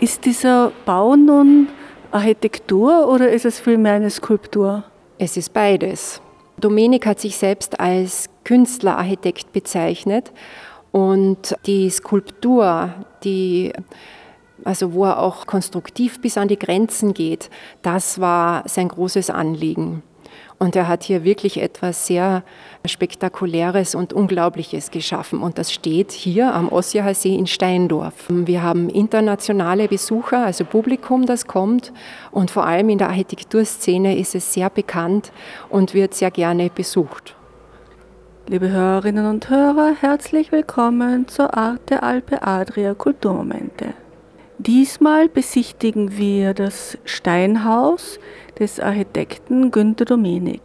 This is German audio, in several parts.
Ist dieser Bau nun Architektur oder ist es vielmehr eine Skulptur? Es ist beides. Dominik hat sich selbst als Künstlerarchitekt bezeichnet und die Skulptur, die also wo er auch konstruktiv bis an die Grenzen geht, das war sein großes Anliegen. Und er hat hier wirklich etwas sehr Spektakuläres und Unglaubliches geschaffen. Und das steht hier am Ossiacher See in Steindorf. Wir haben internationale Besucher, also Publikum, das kommt. Und vor allem in der Architekturszene ist es sehr bekannt und wird sehr gerne besucht. Liebe Hörerinnen und Hörer, herzlich willkommen zur Arte Alpe Adria Kulturmomente. Diesmal besichtigen wir das Steinhaus des Architekten Günter Domenik.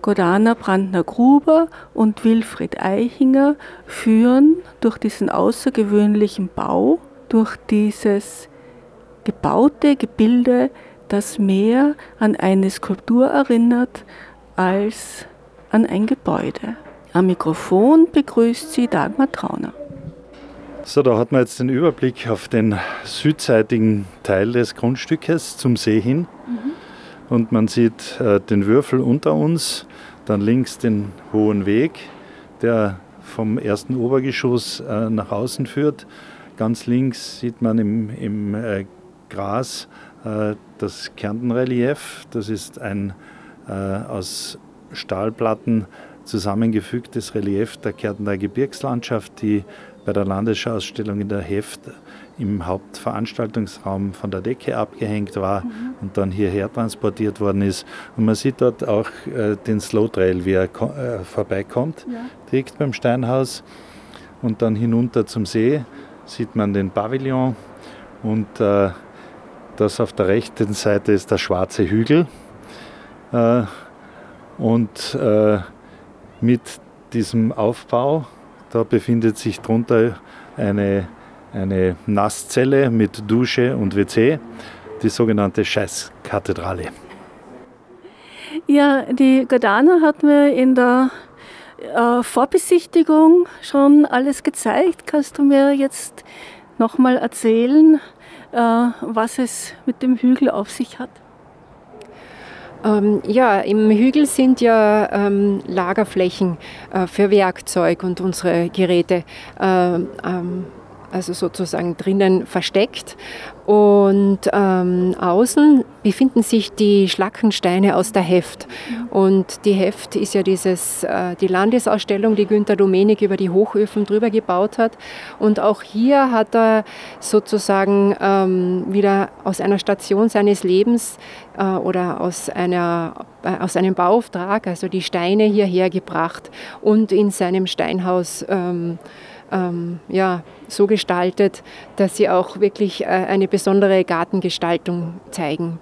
Godana Brandner-Gruber und Wilfried Eichinger führen durch diesen außergewöhnlichen Bau, durch dieses gebaute Gebilde, das mehr an eine Skulptur erinnert als an ein Gebäude. Am Mikrofon begrüßt sie Dagmar Trauner. So, da hat man jetzt den Überblick auf den südseitigen Teil des Grundstückes zum See hin. Mhm. Und man sieht äh, den Würfel unter uns, dann links den hohen Weg, der vom ersten Obergeschoss äh, nach außen führt. Ganz links sieht man im, im äh, Gras äh, das Kärntenrelief. Das ist ein äh, aus Stahlplatten zusammengefügtes Relief der Kärntner Gebirgslandschaft, die bei der Landesschausstellung in der Heft im Hauptveranstaltungsraum von der Decke abgehängt war mhm. und dann hierher transportiert worden ist. Und man sieht dort auch äh, den Slow Trail, wie er äh, vorbeikommt, ja. direkt beim Steinhaus. Und dann hinunter zum See sieht man den Pavillon und äh, das auf der rechten Seite ist der schwarze Hügel. Äh, und äh, mit diesem Aufbau da befindet sich drunter eine, eine Nasszelle mit Dusche und WC, die sogenannte Scheißkathedrale. Ja, die Gardana hat mir in der äh, Vorbesichtigung schon alles gezeigt. Kannst du mir jetzt nochmal erzählen, äh, was es mit dem Hügel auf sich hat? Ähm, ja, im Hügel sind ja ähm, Lagerflächen äh, für Werkzeug und unsere Geräte. Ähm, ähm also sozusagen drinnen versteckt. Und ähm, außen befinden sich die Schlackensteine aus der Heft. Und die Heft ist ja dieses, äh, die Landesausstellung, die Günter Domenik über die Hochöfen drüber gebaut hat. Und auch hier hat er sozusagen ähm, wieder aus einer Station seines Lebens äh, oder aus, einer, äh, aus einem Bauauftrag, also die Steine hierher gebracht und in seinem Steinhaus ähm, ähm, ja, so gestaltet, dass sie auch wirklich äh, eine besondere Gartengestaltung zeigen.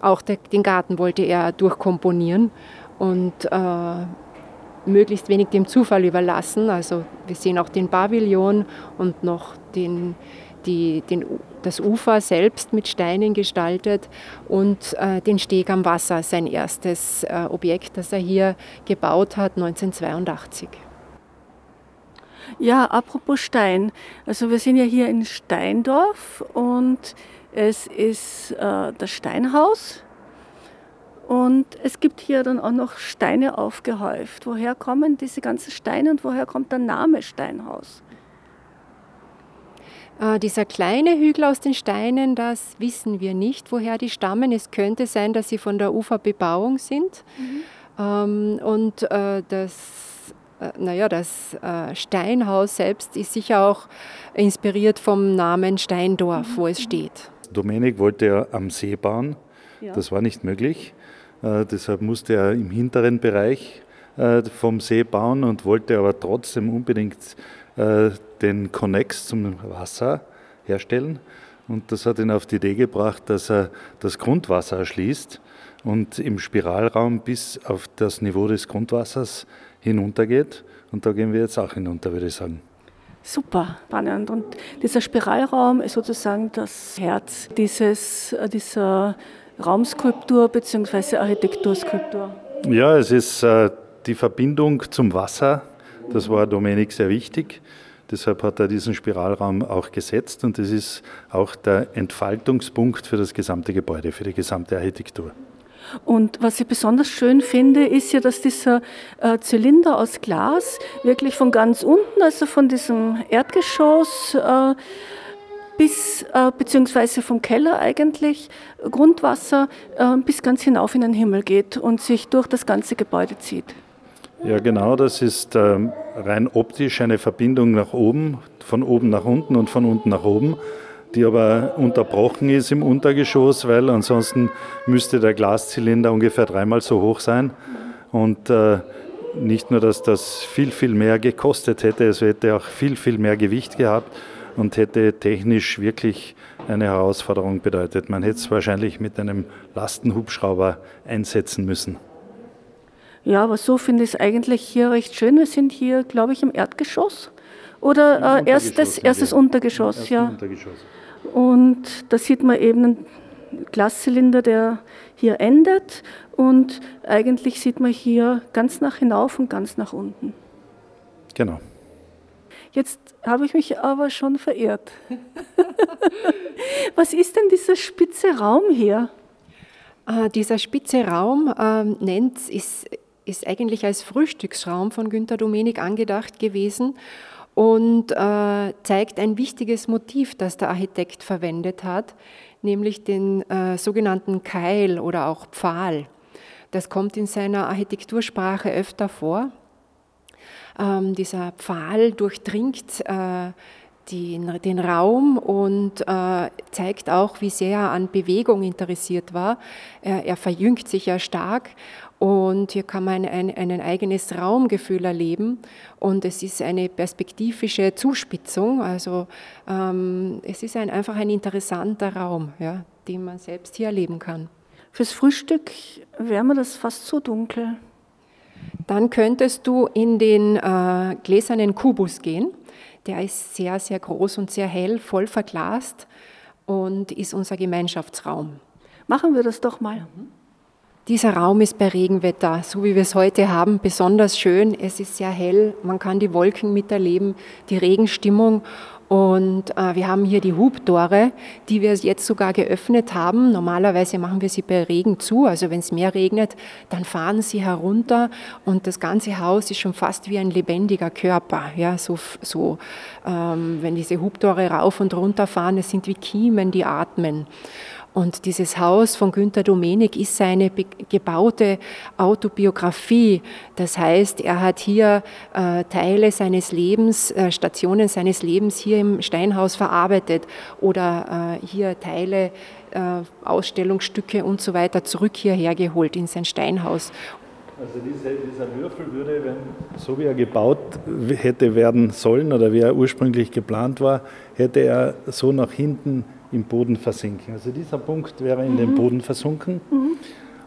Auch der, den Garten wollte er durchkomponieren und äh, möglichst wenig dem Zufall überlassen. Also wir sehen auch den Pavillon und noch den, die, den, das Ufer selbst mit Steinen gestaltet und äh, den Steg am Wasser, sein erstes äh, Objekt, das er hier gebaut hat 1982. Ja, apropos Stein. Also wir sind ja hier in Steindorf und es ist äh, das Steinhaus. Und es gibt hier dann auch noch Steine aufgehäuft. Woher kommen diese ganzen Steine und woher kommt der Name Steinhaus? Äh, dieser kleine Hügel aus den Steinen, das wissen wir nicht, woher die stammen. Es könnte sein, dass sie von der Uferbebauung sind. Mhm. Ähm, und äh, das naja, das äh, Steinhaus selbst ist sicher auch inspiriert vom Namen Steindorf, wo es steht. Domenik wollte ja am See bauen. Das war nicht möglich. Äh, deshalb musste er im hinteren Bereich vom See bauen und wollte aber trotzdem unbedingt den Konnex zum Wasser herstellen Und das hat ihn auf die Idee gebracht, dass er das Grundwasser erschließt und im Spiralraum bis auf das Niveau des Grundwassers hinuntergeht. Und da gehen wir jetzt auch hinunter, würde ich sagen. Super spannend. Und dieser Spiralraum ist sozusagen das Herz dieses, äh, dieser Raumskulptur bzw. Architekturskulptur. Ja, es ist äh, die Verbindung zum Wasser. Das war Dominik sehr wichtig. Deshalb hat er diesen Spiralraum auch gesetzt und das ist auch der Entfaltungspunkt für das gesamte Gebäude, für die gesamte Architektur. Und was ich besonders schön finde, ist ja, dass dieser äh, Zylinder aus Glas wirklich von ganz unten, also von diesem Erdgeschoss äh, bis, äh, beziehungsweise vom Keller eigentlich, Grundwasser, äh, bis ganz hinauf in den Himmel geht und sich durch das ganze Gebäude zieht. Ja, genau, das ist ähm, rein optisch eine Verbindung nach oben, von oben nach unten und von unten nach oben die aber unterbrochen ist im Untergeschoss, weil ansonsten müsste der Glaszylinder ungefähr dreimal so hoch sein. Und äh, nicht nur, dass das viel, viel mehr gekostet hätte, es hätte auch viel, viel mehr Gewicht gehabt und hätte technisch wirklich eine Herausforderung bedeutet. Man hätte es wahrscheinlich mit einem Lastenhubschrauber einsetzen müssen. Ja, aber so finde ich es eigentlich hier recht schön. Wir sind hier, glaube ich, im Erdgeschoss oder äh, erstes, erstes Untergeschoss. Ja. Untergeschoss. Und da sieht man eben einen Glaszylinder, der hier endet. Und eigentlich sieht man hier ganz nach hinauf und ganz nach unten. Genau. Jetzt habe ich mich aber schon verirrt. Was ist denn dieser spitze Raum hier? Äh, dieser spitze Raum äh, nennt, ist, ist eigentlich als Frühstücksraum von Günter Domenik angedacht gewesen und äh, zeigt ein wichtiges Motiv, das der Architekt verwendet hat, nämlich den äh, sogenannten Keil oder auch Pfahl. Das kommt in seiner Architektursprache öfter vor. Ähm, dieser Pfahl durchdringt äh, den, den, Raum und äh, zeigt auch, wie sehr er an Bewegung interessiert war. Er, er verjüngt sich ja stark und hier kann man ein, ein, eigenes Raumgefühl erleben und es ist eine perspektivische Zuspitzung. Also ähm, es ist ein, einfach ein interessanter Raum, ja, den man selbst hier erleben kann. Fürs Frühstück wäre mir das fast zu dunkel. Dann könntest du in den äh, gläsernen Kubus gehen. Der ist sehr, sehr groß und sehr hell, voll verglast und ist unser Gemeinschaftsraum. Machen wir das doch mal. Mhm. Dieser Raum ist bei Regenwetter, so wie wir es heute haben, besonders schön. Es ist sehr hell, man kann die Wolken miterleben, die Regenstimmung. Und äh, wir haben hier die Hubtore, die wir jetzt sogar geöffnet haben. Normalerweise machen wir sie bei Regen zu, also wenn es mehr regnet, dann fahren sie herunter und das ganze Haus ist schon fast wie ein lebendiger Körper. Ja, so, so ähm, wenn diese Hubtore rauf und runter fahren, es sind wie Kiemen, die atmen. Und dieses Haus von Günter Domenik ist seine gebaute Autobiografie. Das heißt, er hat hier äh, Teile seines Lebens, äh, Stationen seines Lebens hier im Steinhaus verarbeitet oder äh, hier Teile, äh, Ausstellungsstücke und so weiter zurück hierher geholt in sein Steinhaus. Also diese, dieser Würfel würde, wenn so wie er gebaut hätte werden sollen oder wie er ursprünglich geplant war, hätte er so nach hinten im Boden versinken. Also dieser Punkt wäre in mhm. den Boden versunken mhm.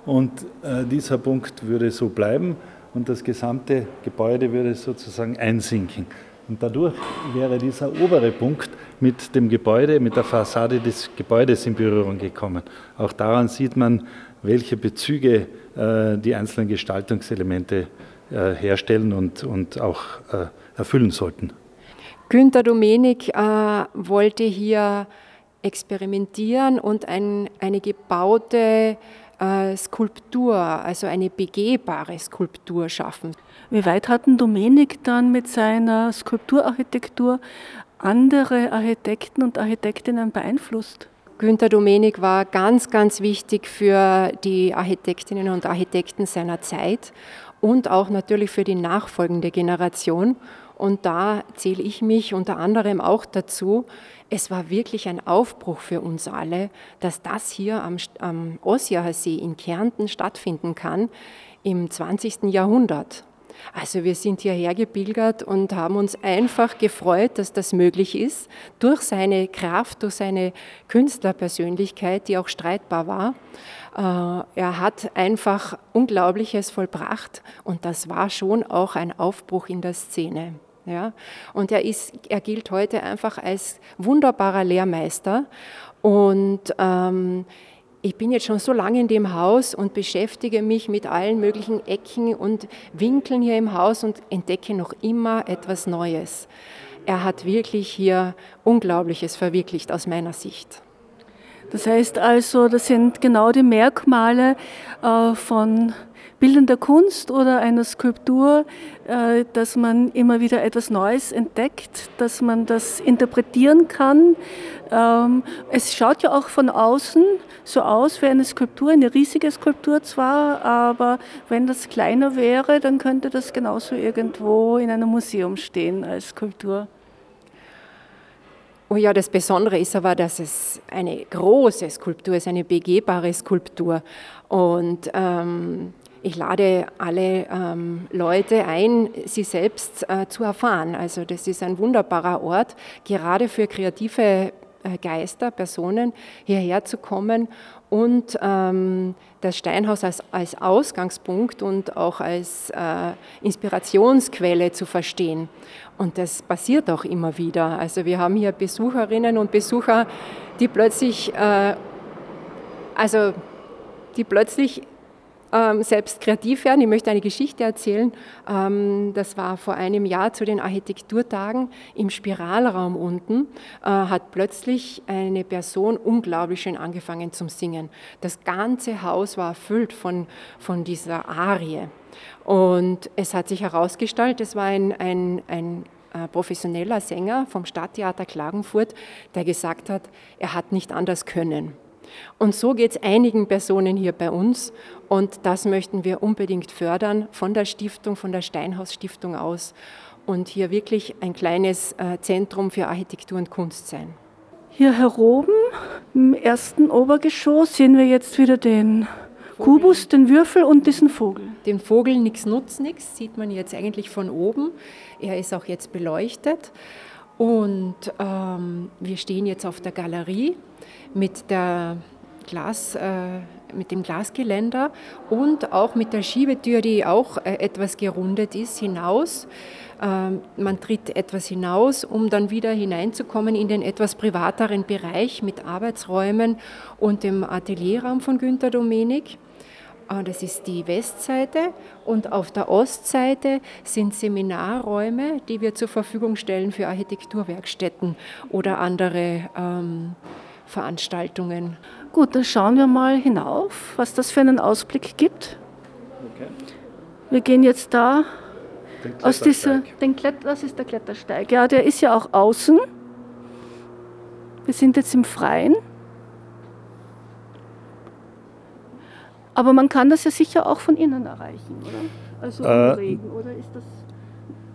und äh, dieser Punkt würde so bleiben und das gesamte Gebäude würde sozusagen einsinken. Und dadurch wäre dieser obere Punkt mit dem Gebäude, mit der Fassade des Gebäudes in Berührung gekommen. Auch daran sieht man, welche Bezüge äh, die einzelnen Gestaltungselemente äh, herstellen und, und auch äh, erfüllen sollten. Günter Domenik äh, wollte hier experimentieren und ein, eine gebaute äh, Skulptur, also eine begehbare Skulptur schaffen. Wie weit hat Domenik dann mit seiner Skulpturarchitektur andere Architekten und Architektinnen beeinflusst? Günter Domenik war ganz, ganz wichtig für die Architektinnen und Architekten seiner Zeit und auch natürlich für die nachfolgende Generation. Und da zähle ich mich unter anderem auch dazu. Es war wirklich ein Aufbruch für uns alle, dass das hier am, am Ossiacher See in Kärnten stattfinden kann im 20. Jahrhundert. Also wir sind hierher gepilgert und haben uns einfach gefreut, dass das möglich ist, durch seine Kraft, durch seine Künstlerpersönlichkeit, die auch streitbar war. Äh, er hat einfach Unglaubliches vollbracht und das war schon auch ein Aufbruch in der Szene. Ja? Und er, ist, er gilt heute einfach als wunderbarer Lehrmeister und ähm, ich bin jetzt schon so lange in dem Haus und beschäftige mich mit allen möglichen Ecken und Winkeln hier im Haus und entdecke noch immer etwas Neues. Er hat wirklich hier Unglaubliches verwirklicht aus meiner Sicht. Das heißt also, das sind genau die Merkmale äh, von bildender Kunst oder einer Skulptur, äh, dass man immer wieder etwas Neues entdeckt, dass man das interpretieren kann. Ähm, es schaut ja auch von außen so aus wie eine Skulptur, eine riesige Skulptur zwar, aber wenn das kleiner wäre, dann könnte das genauso irgendwo in einem Museum stehen als Skulptur. Oh ja, das Besondere ist aber, dass es eine große Skulptur ist, eine begehbare Skulptur. Und ähm, ich lade alle ähm, Leute ein, sie selbst äh, zu erfahren. Also das ist ein wunderbarer Ort, gerade für kreative äh, Geister, Personen hierher zu kommen und ähm, das Steinhaus als, als, Ausgangspunkt und auch als äh, Inspirationsquelle zu verstehen. Und das passiert auch immer wieder. Also wir haben hier Besucherinnen und Besucher, die plötzlich, äh, also die plötzlich ähm, selbst kreativ werden. Ich möchte eine Geschichte erzählen. Ähm, das war vor einem Jahr zu den Architekturtagen im Spiralraum unten, äh, hat plötzlich eine Person unglaublich schön angefangen zum Singen. Das ganze Haus war erfüllt von, von dieser Arie. Und es hat sich herausgestellt, es war ein, ein, ein äh, professioneller Sänger vom Stadttheater Klagenfurt, der gesagt hat, er hat nicht anders können. Und so geht es einigen Personen hier bei uns und das möchten wir unbedingt fördern von der Stiftung, von der Steinhaus Stiftung aus und hier wirklich ein kleines äh, Zentrum für Architektur und Kunst sein. Hier heroben im ersten Obergeschoss sehen wir jetzt wieder den Kubus, den Würfel und diesen Vogel. Den Vogel nix nutzt nix, sieht man jetzt eigentlich von oben. Er ist auch jetzt beleuchtet. Und ähm, wir stehen jetzt auf der Galerie mit, der Glas, äh, mit dem Glasgeländer und auch mit der Schiebetür, die auch äh, etwas gerundet ist, hinaus. Ähm, man tritt etwas hinaus, um dann wieder hineinzukommen in den etwas privateren Bereich mit Arbeitsräumen und dem Atelierraum von Günter Domenik. Ah, das ist die Westseite und auf der Ostseite sind Seminarräume, die wir zur Verfügung stellen für Architekturwerkstätten oder andere ähm, Veranstaltungen. Gut, dann schauen wir mal hinauf, was das für einen Ausblick gibt. Okay. Wir gehen jetzt da aus dieser, den Klett, das ist der Klettersteig. Ja, der ist ja auch außen. Wir sind jetzt im Freien. Aber man kann das ja sicher auch von innen erreichen, oder? Also im äh, Regen, oder ist das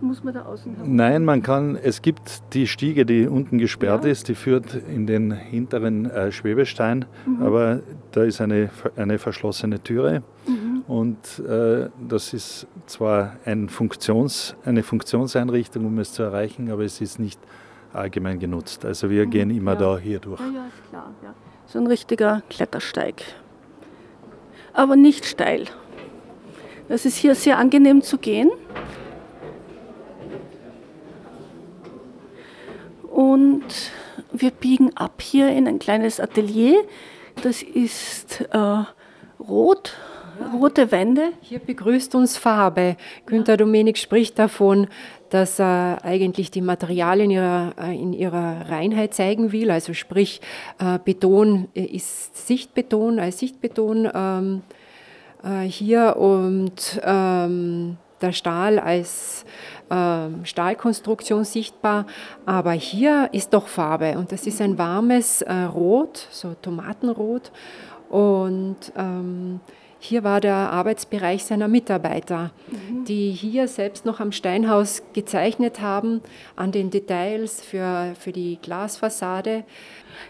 muss man da außen herum? Nein, man kann, es gibt die Stiege, die unten gesperrt ja. ist, die führt in den hinteren äh, Schwebestein, mhm. aber da ist eine, eine verschlossene Türe mhm. und äh, das ist zwar ein Funktions, eine Funktionseinrichtung, um es zu erreichen, aber es ist nicht allgemein genutzt. Also wir mhm. gehen immer ja. da hier durch. Ja, ja, ist klar. Ja. So ein richtiger Klettersteig aber nicht steil. Es ist hier sehr angenehm zu gehen. Und wir biegen ab hier in ein kleines Atelier. Das ist äh, rot, rote Wände. Hier begrüßt uns Farbe. Günter Domenik spricht davon, dass er eigentlich die Materialien in ihrer, äh, in ihrer Reinheit zeigen will. Also sprich, äh, Beton ist Sichtbeton als Sichtbeton ähm, äh, hier und ähm, der Stahl als ähm, Stahlkonstruktion sichtbar, aber hier ist doch Farbe und das ist ein warmes äh, Rot, so Tomatenrot und ähm, hier war der Arbeitsbereich seiner Mitarbeiter, mhm. die hier selbst noch am Steinhaus gezeichnet haben, an den Details für, für die Glasfassade.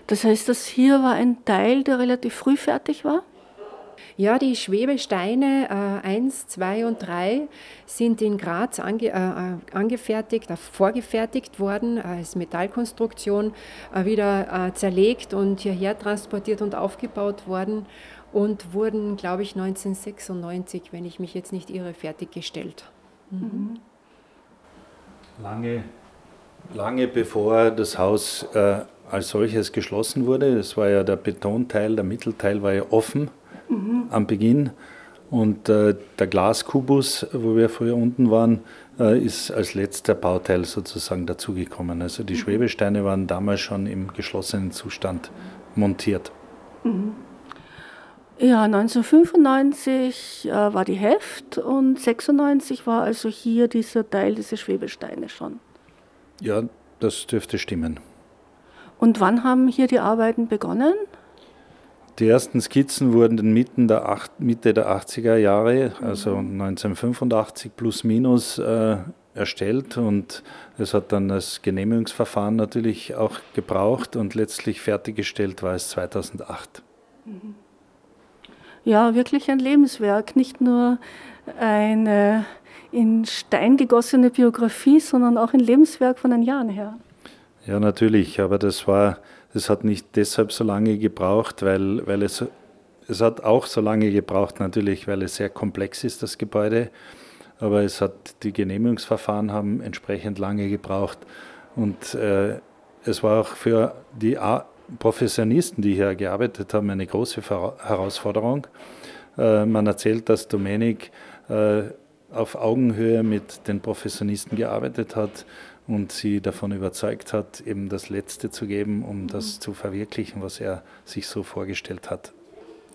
Das heißt, das hier war ein Teil, der relativ früh fertig war? Ja, die Schwebesteine äh, 1, 2 und 3 sind in Graz ange, äh, angefertigt, äh, vorgefertigt worden, als Metallkonstruktion äh, wieder äh, zerlegt und hierher transportiert und aufgebaut worden und wurden, glaube ich, 1996, wenn ich mich jetzt nicht irre, fertiggestellt. Mhm. Lange, lange bevor das Haus äh, als solches geschlossen wurde, das war ja der Betonteil, der Mittelteil war ja offen mhm. am Beginn und äh, der Glaskubus, wo wir früher unten waren, äh, ist als letzter Bauteil sozusagen dazugekommen. Also die mhm. Schwebesteine waren damals schon im geschlossenen Zustand montiert. Mhm. Ja, 1995 äh, war die Heft und 96 war also hier dieser Teil, diese Schwebesteine schon. Ja, das dürfte stimmen. Und wann haben hier die Arbeiten begonnen? Die ersten Skizzen wurden der, acht, Mitte der 80er Jahre, also 1985 plus minus, äh, erstellt. Und es hat dann das Genehmigungsverfahren natürlich auch gebraucht und letztlich fertiggestellt war es 2008. Mhm. Ja, wirklich ein Lebenswerk, nicht nur eine in Stein gegossene Biografie, sondern auch ein Lebenswerk von den Jahren her. Ja, natürlich, aber das war, das hat nicht deshalb so lange gebraucht, weil, weil es, es hat auch so lange gebraucht, natürlich, weil es sehr komplex ist, das Gebäude. Aber es hat, die Genehmigungsverfahren haben entsprechend lange gebraucht. Und äh, es war auch für die Professionisten, die hier gearbeitet haben, eine große Herausforderung. Äh, man erzählt, dass Domenik äh, auf Augenhöhe mit den Professionisten gearbeitet hat und sie davon überzeugt hat, eben das Letzte zu geben, um das zu verwirklichen, was er sich so vorgestellt hat.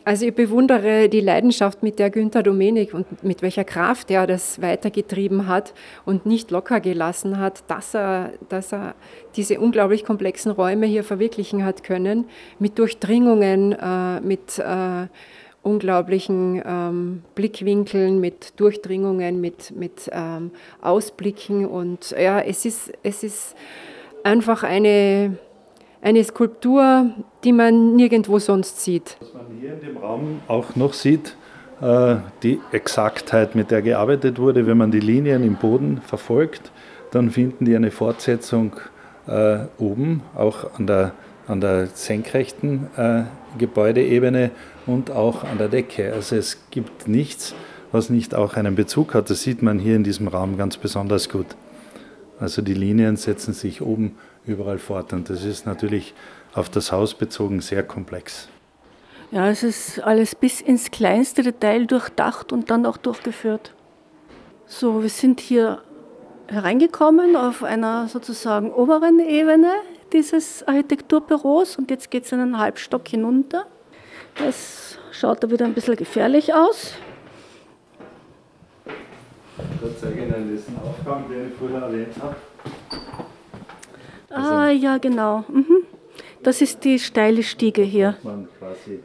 Also ich bewundere die Leidenschaft, mit der Günther Domenik und mit welcher Kraft er das weitergetrieben hat und nicht locker gelassen hat, dass er, dass er diese unglaublich komplexen Räume hier verwirklichen hat können, mit Durchdringungen, äh, mit äh, unglaublichen ähm, Blickwinkeln, mit Durchdringungen, mit, mit ähm, Ausblicken. Und ja, es ist, es ist einfach eine eine Skulptur, die man nirgendwo sonst sieht. Was man hier in dem Raum auch noch sieht, äh, die Exaktheit, mit der gearbeitet wurde, wenn man die Linien im Boden verfolgt, dann finden die eine Fortsetzung äh, oben, auch an der, an der senkrechten äh, Gebäudeebene und auch an der Decke. Also es gibt nichts, was nicht auch einen Bezug hat. Das sieht man hier in diesem Raum ganz besonders gut. Also die Linien setzen sich oben überall fort. Und das ist natürlich auf das Haus bezogen sehr komplex. Ja, es ist alles bis ins kleinste Detail durchdacht und dann auch durchgeführt. So, wir sind hier hereingekommen auf einer sozusagen oberen Ebene dieses Architekturbüros und jetzt geht es einen Halbstock hinunter. Das schaut da wieder ein bisschen gefährlich aus. Da zeige ich Ihnen diesen Aufgang, den ich vorher erwähnt habe. Ah, also, ja, genau. Mhm. Das ist die steile Stiege hier. Man quasi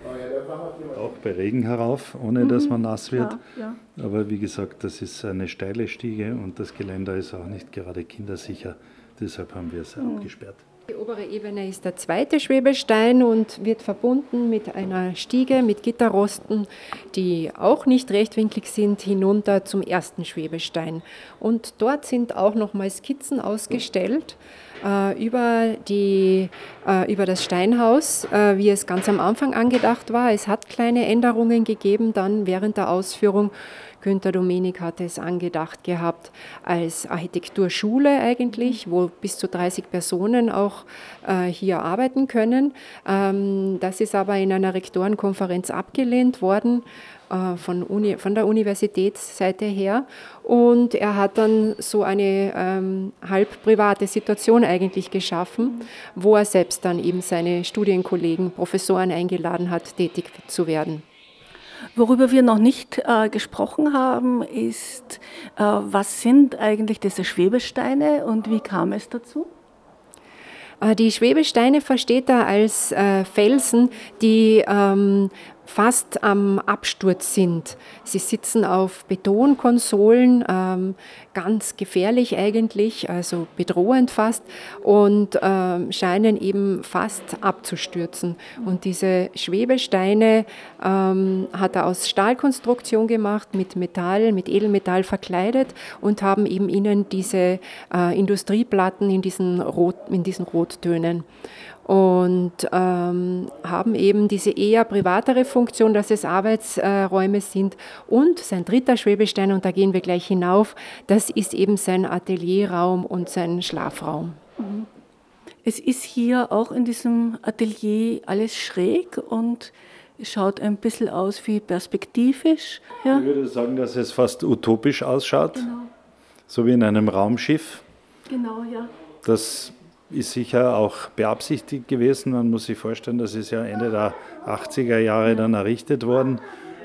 auch bei Regen herauf, ohne mhm. dass man nass wird. Ja, ja. Aber wie gesagt, das ist eine steile Stiege und das Geländer ist auch nicht gerade kindersicher. Deshalb haben wir es mhm. abgesperrt. Die obere Ebene ist der zweite Schwebestein und wird verbunden mit einer Stiege mit Gitterrosten, die auch nicht rechtwinklig sind, hinunter zum ersten Schwebestein. Und dort sind auch nochmal Skizzen ausgestellt äh, über, die, äh, über das Steinhaus, äh, wie es ganz am Anfang angedacht war. Es hat kleine Änderungen gegeben dann während der Ausführung. Günter Domenik hatte es angedacht gehabt als Architekturschule eigentlich, wo bis zu 30 Personen auch äh, hier arbeiten können. Ähm, das ist aber in einer Rektorenkonferenz abgelehnt worden äh, von, Uni, von der Universitätsseite her. Und er hat dann so eine ähm, halb private Situation eigentlich geschaffen, wo er selbst dann eben seine Studienkollegen, Professoren eingeladen hat, tätig zu werden. Worüber wir noch nicht äh, gesprochen haben, ist, äh, was sind eigentlich diese Schwebesteine und wie kam es dazu? Äh, die Schwebesteine versteht er als äh, Felsen, die ähm, fast am Absturz sind. Sie sitzen auf Betonkonsolen, ähm, ganz gefährlich eigentlich, also bedrohend fast, und ähm, scheinen eben fast abzustürzen. Und diese Schwebesteine ähm, hat er aus Stahlkonstruktion gemacht, mit Metall, mit Edelmetall verkleidet und haben eben innen diese äh, Industrieplatten in diesen, Rot, in diesen Rottönen und ähm, haben eben diese eher privatere Funktion, dass es Arbeitsräume sind. Und sein dritter Schwebestein, und da gehen wir gleich hinauf, das ist eben sein Atelierraum und sein Schlafraum. Mhm. Es ist hier auch in diesem Atelier alles schräg und es schaut ein bisschen aus wie perspektivisch. Ja. Ich würde sagen, dass es fast utopisch ausschaut, genau. so wie in einem Raumschiff. Genau, ja. Das ist sicher auch beabsichtigt gewesen. Man muss sich vorstellen, das ist ja Ende der 80er Jahre dann errichtet worden.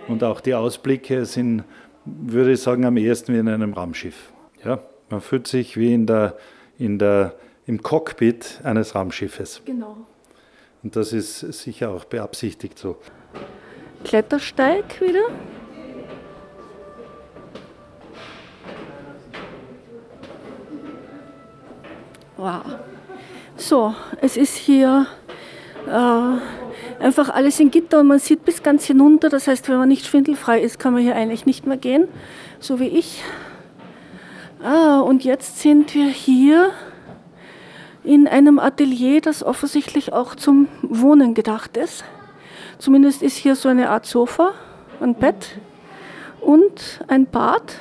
Und auch die Ausblicke sind, würde ich sagen, am ehesten wie in einem Raumschiff. Ja, man fühlt sich wie in der, in der, im Cockpit eines Raumschiffes. Genau. Und das ist sicher auch beabsichtigt so. Klettersteig wieder. Wow. So, es ist hier äh, einfach alles in Gitter und man sieht bis ganz hinunter. Das heißt, wenn man nicht schwindelfrei ist, kann man hier eigentlich nicht mehr gehen, so wie ich. Ah, und jetzt sind wir hier in einem Atelier, das offensichtlich auch zum Wohnen gedacht ist. Zumindest ist hier so eine Art Sofa, ein Bett und ein Bad.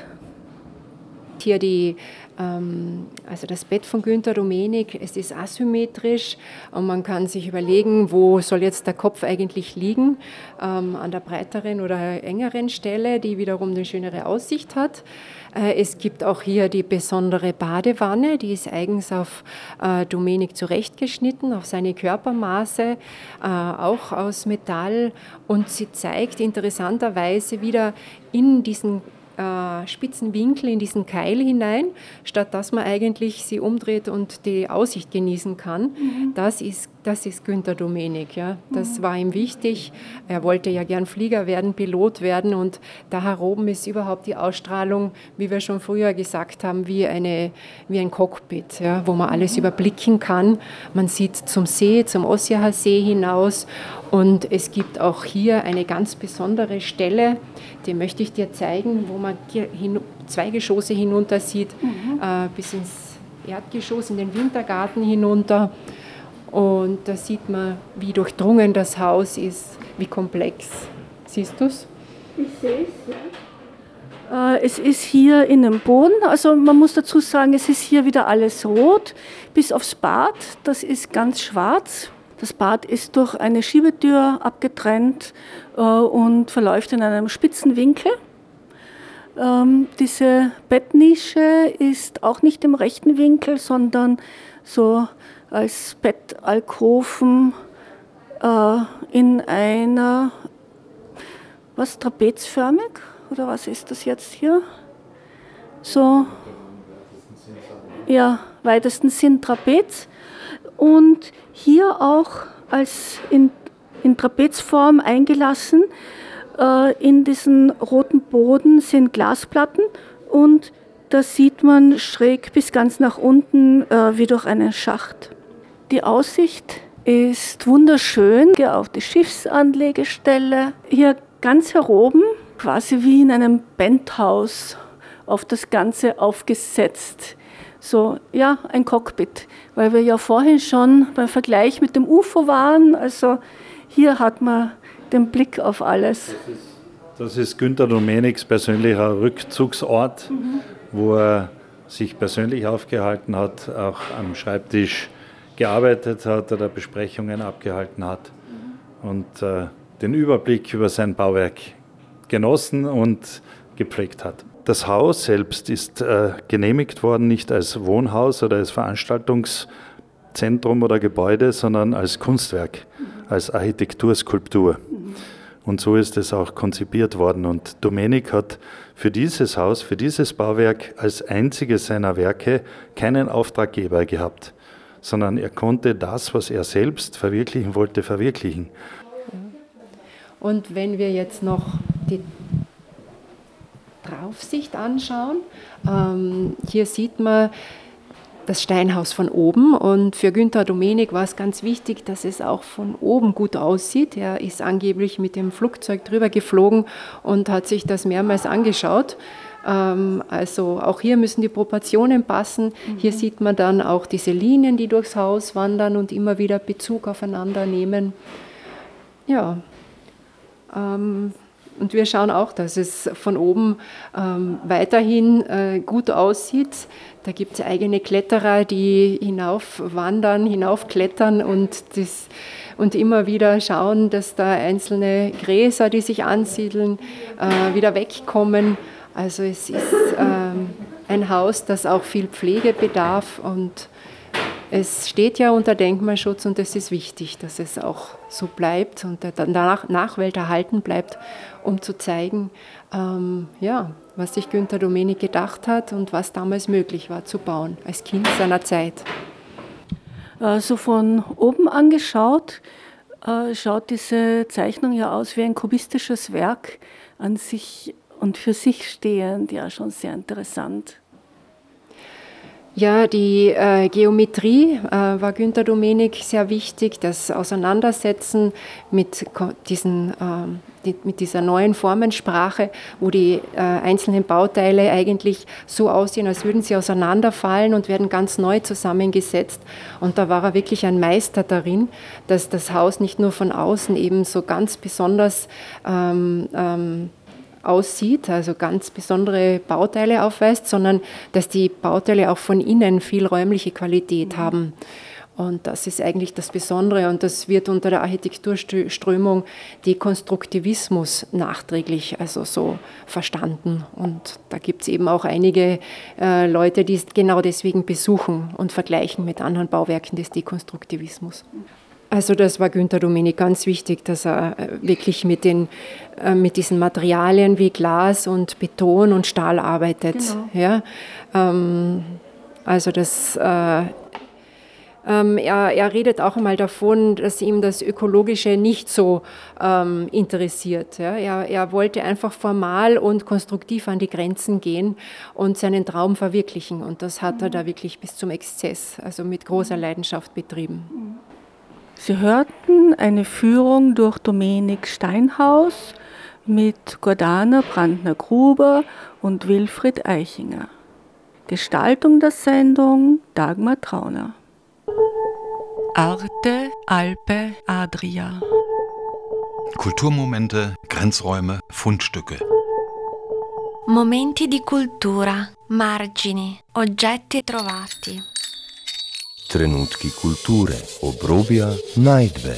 Hier die also das Bett von Günter Domenik, es ist asymmetrisch und man kann sich überlegen, wo soll jetzt der Kopf eigentlich liegen, ähm, an der breiteren oder engeren Stelle, die wiederum eine schönere Aussicht hat. Äh, es gibt auch hier die besondere Badewanne, die ist eigens auf äh, Domenik zurechtgeschnitten, auf seine Körpermaße, äh, auch aus Metall und sie zeigt interessanterweise wieder in diesen äh, spitzen Winkel in diesen Keil hinein, statt dass man eigentlich sie umdreht und die Aussicht genießen kann. Mhm. Das ist das ist Günter Domenik. Ja. Das mhm. war ihm wichtig. Er wollte ja gern Flieger werden, Pilot werden und da oben ist überhaupt die Ausstrahlung, wie wir schon früher gesagt haben, wie, eine, wie ein Cockpit, ja, wo man alles mhm. überblicken kann. Man sieht zum See, zum Ossiacher See hinaus und es gibt auch hier eine ganz besondere Stelle, die möchte ich dir zeigen, wo man zwei Geschosse hinunter sieht, mhm. äh, bis ins Erdgeschoss, in den Wintergarten hinunter. Und da sieht man, wie durchdrungen das Haus ist, wie komplex. Siehst du es? Ich sehe es, ja. Äh, es ist hier in dem Boden, also man muss dazu sagen, es ist hier wieder alles rot, bis aufs Bad, das ist ganz schwarz. Das Bad ist durch eine Schiebetür abgetrennt äh, und verläuft in einem spitzen Winkel. Ähm, diese Bettnische ist auch nicht im rechten Winkel, sondern so als Bettalkoven äh, in einer, was, trapezförmig? Oder was ist das jetzt hier? So, ja, weitesten Sinn Trapez. Und hier auch als in, in Trapezform eingelassen. Äh, in diesen roten Boden sind Glasplatten und da sieht man schräg bis ganz nach unten äh, wie durch einen Schacht. Die Aussicht ist wunderschön auf die Schiffsanlegestelle. Hier ganz heroben, quasi wie in einem Penthouse, auf das Ganze aufgesetzt. So, ja, ein Cockpit, weil wir ja vorhin schon beim Vergleich mit dem UFO waren. Also hier hat man den Blick auf alles. Das ist, ist Günter Domeniks persönlicher Rückzugsort, mhm. wo er sich persönlich aufgehalten hat, auch am Schreibtisch gearbeitet hat oder Besprechungen abgehalten hat und äh, den Überblick über sein Bauwerk genossen und gepflegt hat. Das Haus selbst ist äh, genehmigt worden, nicht als Wohnhaus oder als Veranstaltungszentrum oder Gebäude, sondern als Kunstwerk, als Architekturskulptur. Und so ist es auch konzipiert worden. Und Domenik hat für dieses Haus, für dieses Bauwerk als einziges seiner Werke keinen Auftraggeber gehabt sondern er konnte das, was er selbst verwirklichen wollte, verwirklichen. Und wenn wir jetzt noch die Draufsicht anschauen, ähm, hier sieht man das Steinhaus von oben. Und für Günther Domenik war es ganz wichtig, dass es auch von oben gut aussieht. Er ist angeblich mit dem Flugzeug drüber geflogen und hat sich das mehrmals angeschaut. Ähm, also auch hier müssen die Proportionen passen. Mhm. Hier sieht man dann auch diese Linien, die durchs Haus wandern und immer wieder Bezug aufeinander nehmen. Ja. Ähm, und wir schauen auch, dass es von oben ähm, weiterhin äh, gut aussieht. Da gibt es eigene Kletterer, die hinaufwandern, hinaufklettern und, das, und immer wieder schauen, dass da einzelne Gräser, die sich ansiedeln, äh, wieder wegkommen. Also es ist ähm, ein Haus, das auch viel Pflege bedarf und es steht ja unter Denkmalschutz und es ist wichtig, dass es auch so bleibt und der Nachwelt erhalten bleibt, um zu zeigen, ähm, ja, was sich Günter Domenik gedacht hat und was damals möglich war zu bauen, als Kind seiner Zeit. Also von oben angeschaut, äh, schaut diese Zeichnung ja aus wie ein kubistisches Werk an sich und für sich stehend, ja schon sehr interessant. Ja, die äh, Geometrie äh, war Günter Domenik sehr wichtig, das Auseinandersetzen mit, diesen, äh, die, mit dieser neuen Formensprache, wo die äh, einzelnen Bauteile eigentlich so aussehen, als würden sie auseinanderfallen und werden ganz neu zusammengesetzt. Und da war er wirklich ein Meister darin, dass das Haus nicht nur von außen eben so ganz besonders ähm, ähm, aussieht, also ganz besondere Bauteile aufweist, sondern dass die Bauteile auch von innen viel räumliche Qualität mhm. haben. Und das ist eigentlich das Besondere und das wird unter der Architekturströmung Dekonstruktivismus nachträglich also so verstanden. Und da gibt es eben auch einige äh, Leute, die es genau deswegen besuchen und vergleichen mit anderen Bauwerken des Dekonstruktivismus. Also das war Günter Dominik ganz wichtig, dass er äh, wirklich mit, den, äh, mit diesen Materialien wie Glas und Beton und Stahl arbeitet. Genau. Ja? Ähm, also das, äh, ähm, er, er, redet auch einmal davon, dass ihm das Ökologische nicht so ähm, interessiert. Ja? Er, er, wollte einfach formal und konstruktiv an die Grenzen gehen und seinen Traum verwirklichen. Und das hat er da wirklich bis zum Exzess, also mit großer Leidenschaft betrieben. Mhm. Sie hörten eine Führung durch Domenik Steinhaus mit Gordana Brandner-Gruber und Wilfried Eichinger. Gestaltung der Sendung Dagmar Trauner. Arte, Alpe, Adria. Kulturmomente, Grenzräume, Fundstücke. Momenti di cultura, margini, oggetti trovati. trenutki kulture, obrobja, najdbe.